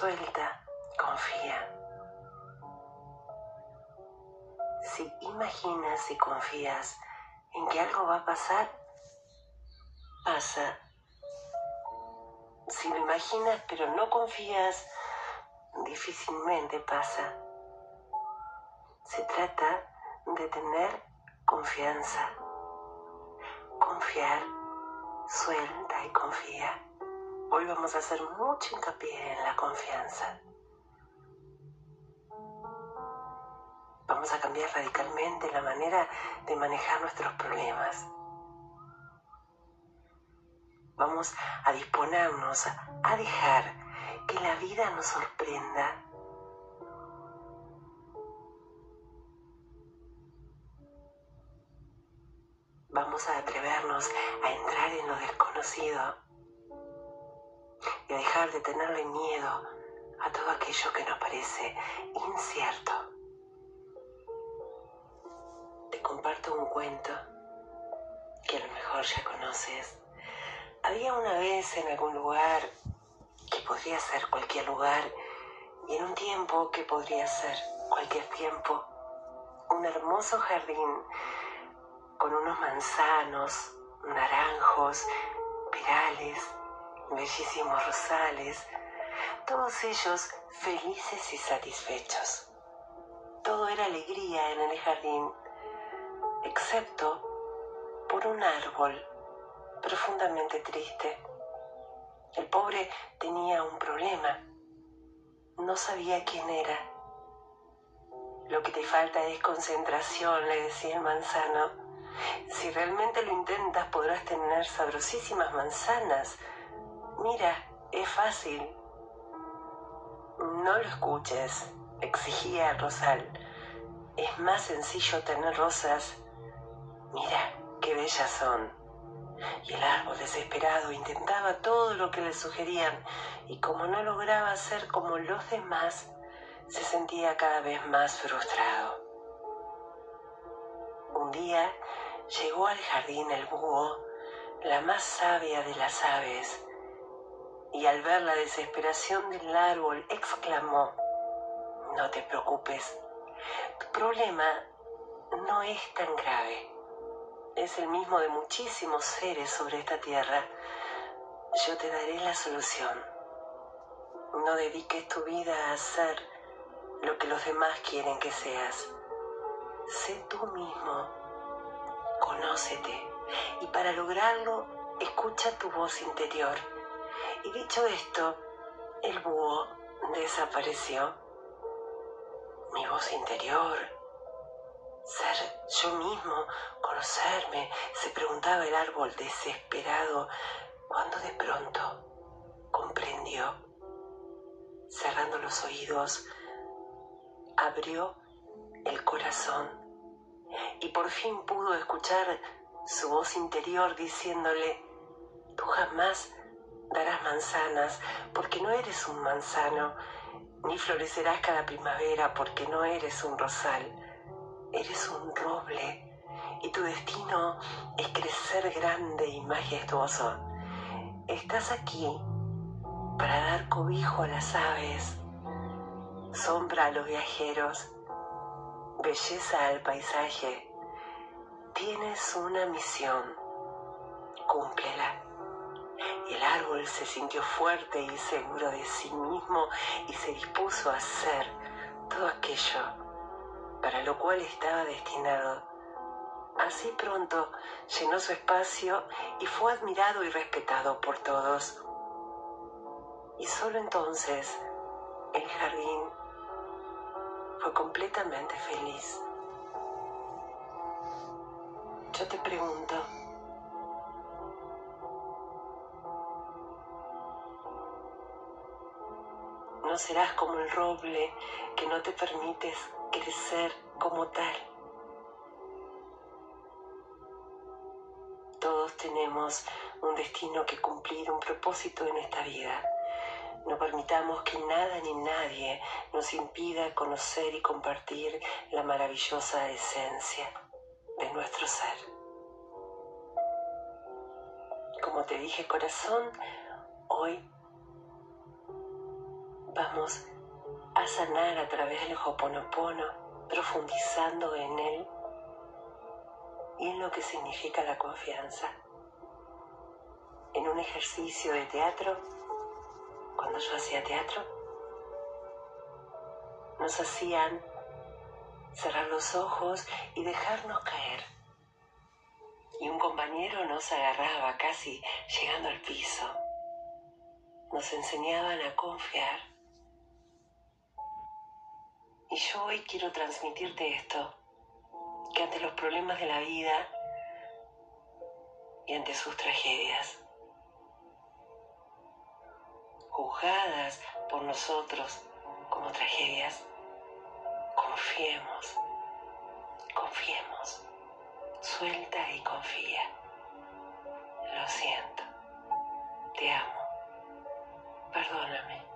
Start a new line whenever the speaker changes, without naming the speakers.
Suelta, confía. Si imaginas y confías en que algo va a pasar, pasa. Si lo imaginas pero no confías, difícilmente pasa. Se trata de tener confianza. Confiar, suelta y confía. Hoy vamos a hacer mucho hincapié en la confianza. Vamos a cambiar radicalmente la manera de manejar nuestros problemas. Vamos a disponernos a dejar que la vida nos sorprenda. Vamos a atrevernos a entrar en lo desconocido y a dejar de tenerle miedo a todo aquello que nos parece incierto. Te comparto un cuento que a lo mejor ya conoces. Había una vez en algún lugar que podría ser cualquier lugar y en un tiempo que podría ser cualquier tiempo, un hermoso jardín con unos manzanos, naranjos, perales, bellísimos rosales, todos ellos felices y satisfechos. Todo era alegría en el jardín, excepto por un árbol profundamente triste. El pobre tenía un problema. No sabía quién era. Lo que te falta es concentración, le decía el manzano. Si realmente lo intentas podrás tener sabrosísimas manzanas. Mira, es fácil. No lo escuches, exigía el rosal. Es más sencillo tener rosas. Mira, qué bellas son. Y el árbol desesperado intentaba todo lo que le sugerían y como no lograba ser como los demás, se sentía cada vez más frustrado. Un día llegó al jardín el búho, la más sabia de las aves, y al ver la desesperación del árbol exclamó, no te preocupes, tu problema no es tan grave es el mismo de muchísimos seres sobre esta tierra, yo te daré la solución. No dediques tu vida a hacer lo que los demás quieren que seas. Sé tú mismo, conócete y para lograrlo escucha tu voz interior. Y dicho esto, el búho desapareció. Mi voz interior, ser yo mismo, conocerme, se preguntaba el árbol desesperado, cuando de pronto comprendió. Cerrando los oídos, abrió el corazón y por fin pudo escuchar su voz interior diciéndole, tú jamás darás manzanas porque no eres un manzano, ni florecerás cada primavera porque no eres un rosal Eres un roble y tu destino es crecer grande y majestuoso. Estás aquí para dar cobijo a las aves, sombra a los viajeros, belleza al paisaje. Tienes una misión, cúmplela. Y se sintió fuerte y seguro de sí mismo y se dispuso a hacer todo aquello para lo cual estaba destinado. Así pronto llenó su espacio y fue admirado y respetado por todos. Y solo entonces el jardín fue completamente feliz. Yo te pregunto, no serás como el roble que no te permites crecer como tal. Todos tenemos un destino que cumplir, un propósito en esta vida. No permitamos que nada ni nadie nos impida conocer y compartir la maravillosa esencia de nuestro ser. Como te dije corazón, hoy vamos a sanar a través del Hoponopono, profundizando en él y en lo que significa la confianza. En un ejercicio de teatro, cuando yo hacía teatro, nos hacían cerrar los ojos y dejarnos caer. Y un compañero nos agarraba casi llegando al piso. Nos enseñaban a confiar. Y yo hoy quiero transmitirte esto, que ante los problemas de la vida y ante sus tragedias, juzgadas por nosotros como tragedias, confiemos, confiemos, suelta y confía. Lo siento, te amo, perdóname.